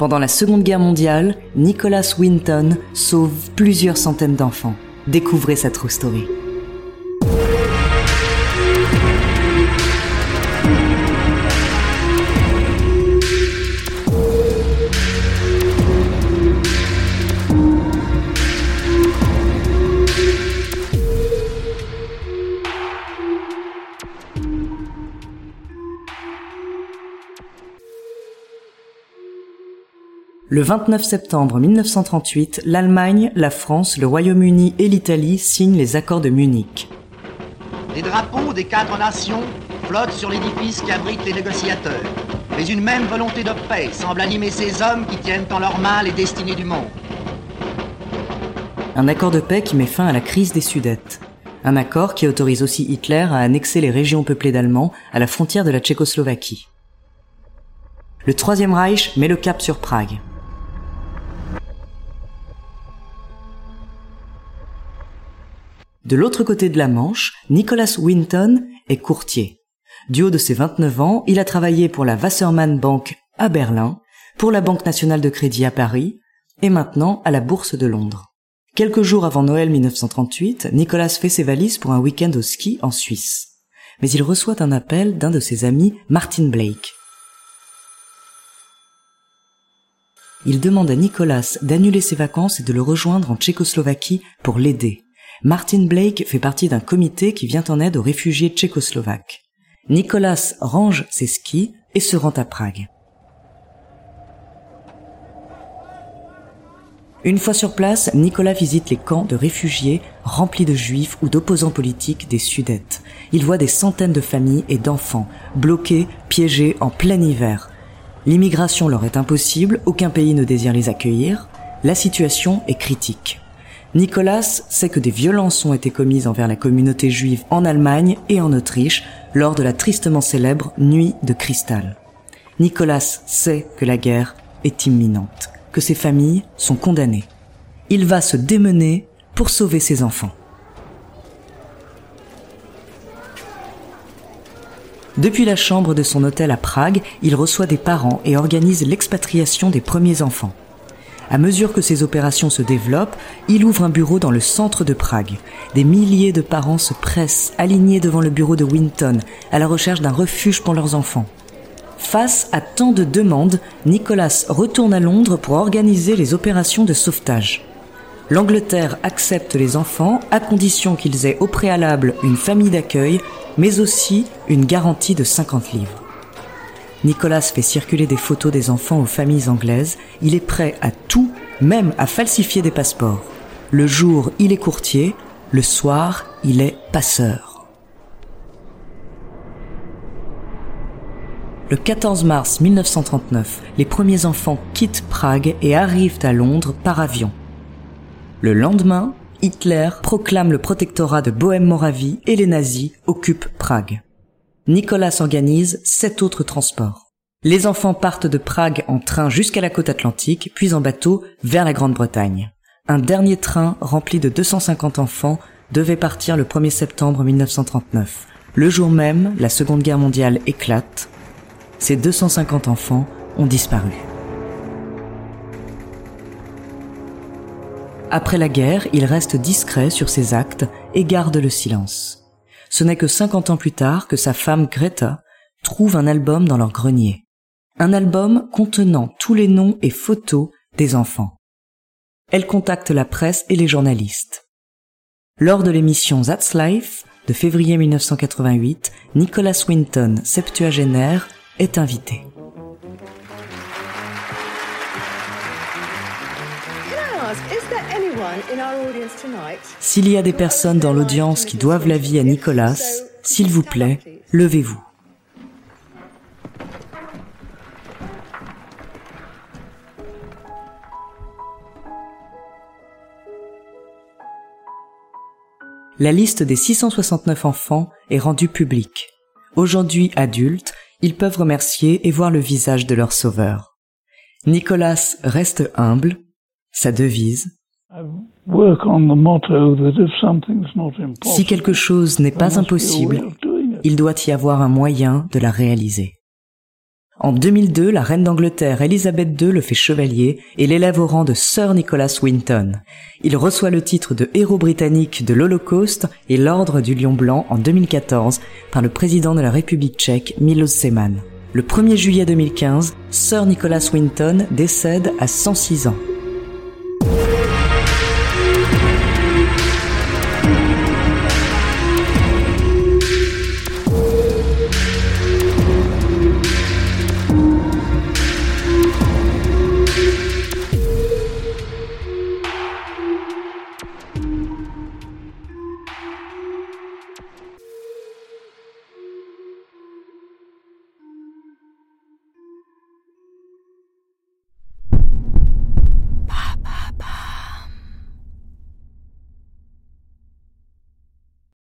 Pendant la Seconde Guerre mondiale, Nicholas Winton sauve plusieurs centaines d'enfants. Découvrez sa true story. Le 29 septembre 1938, l'Allemagne, la France, le Royaume-Uni et l'Italie signent les accords de Munich. Les drapeaux des quatre nations flottent sur l'édifice qui abrite les négociateurs. Mais une même volonté de paix semble animer ces hommes qui tiennent en leurs mains les destinées du monde. Un accord de paix qui met fin à la crise des Sudètes. Un accord qui autorise aussi Hitler à annexer les régions peuplées d'Allemands à la frontière de la Tchécoslovaquie. Le Troisième Reich met le cap sur Prague. De l'autre côté de la Manche, Nicholas Winton est courtier. Du haut de ses 29 ans, il a travaillé pour la Wassermann Bank à Berlin, pour la Banque nationale de crédit à Paris, et maintenant à la Bourse de Londres. Quelques jours avant Noël 1938, Nicolas fait ses valises pour un week-end au ski en Suisse. Mais il reçoit un appel d'un de ses amis, Martin Blake. Il demande à Nicolas d'annuler ses vacances et de le rejoindre en Tchécoslovaquie pour l'aider. Martin Blake fait partie d'un comité qui vient en aide aux réfugiés tchécoslovaques. Nicolas range ses skis et se rend à Prague. Une fois sur place, Nicolas visite les camps de réfugiés remplis de juifs ou d'opposants politiques des Sudètes. Il voit des centaines de familles et d'enfants bloqués, piégés en plein hiver. L'immigration leur est impossible, aucun pays ne désire les accueillir. La situation est critique. Nicolas sait que des violences ont été commises envers la communauté juive en Allemagne et en Autriche lors de la tristement célèbre Nuit de Cristal. Nicolas sait que la guerre est imminente, que ses familles sont condamnées. Il va se démener pour sauver ses enfants. Depuis la chambre de son hôtel à Prague, il reçoit des parents et organise l'expatriation des premiers enfants. À mesure que ces opérations se développent, il ouvre un bureau dans le centre de Prague. Des milliers de parents se pressent, alignés devant le bureau de Winton, à la recherche d'un refuge pour leurs enfants. Face à tant de demandes, Nicolas retourne à Londres pour organiser les opérations de sauvetage. L'Angleterre accepte les enfants à condition qu'ils aient au préalable une famille d'accueil, mais aussi une garantie de 50 livres. Nicolas fait circuler des photos des enfants aux familles anglaises. Il est prêt à tout, même à falsifier des passeports. Le jour, il est courtier. Le soir, il est passeur. Le 14 mars 1939, les premiers enfants quittent Prague et arrivent à Londres par avion. Le lendemain, Hitler proclame le protectorat de Bohème-Moravie et les nazis occupent Prague. Nicolas organise sept autres transports. Les enfants partent de Prague en train jusqu'à la côte atlantique, puis en bateau vers la Grande-Bretagne. Un dernier train rempli de 250 enfants devait partir le 1er septembre 1939. Le jour même, la Seconde Guerre mondiale éclate. Ces 250 enfants ont disparu. Après la guerre, il reste discret sur ses actes et garde le silence ce n'est que 50 ans plus tard que sa femme Greta trouve un album dans leur grenier. Un album contenant tous les noms et photos des enfants. Elle contacte la presse et les journalistes. Lors de l'émission That's Life de février 1988, Nicholas Winton, septuagénaire, est invité. S'il y a des personnes dans l'audience qui doivent la vie à Nicolas, s'il vous plaît, levez-vous. La liste des 669 enfants est rendue publique. Aujourd'hui adultes, ils peuvent remercier et voir le visage de leur sauveur. Nicolas reste humble, sa devise, si quelque chose n'est pas impossible, il doit y avoir un moyen de la réaliser. En 2002, la reine d'Angleterre Elisabeth II le fait chevalier et l'élève au rang de Sir Nicholas Winton. Il reçoit le titre de héros britannique de l'Holocauste et l'ordre du Lion Blanc en 2014 par le président de la République tchèque Milos Zeman. Le 1er juillet 2015, Sir Nicholas Winton décède à 106 ans.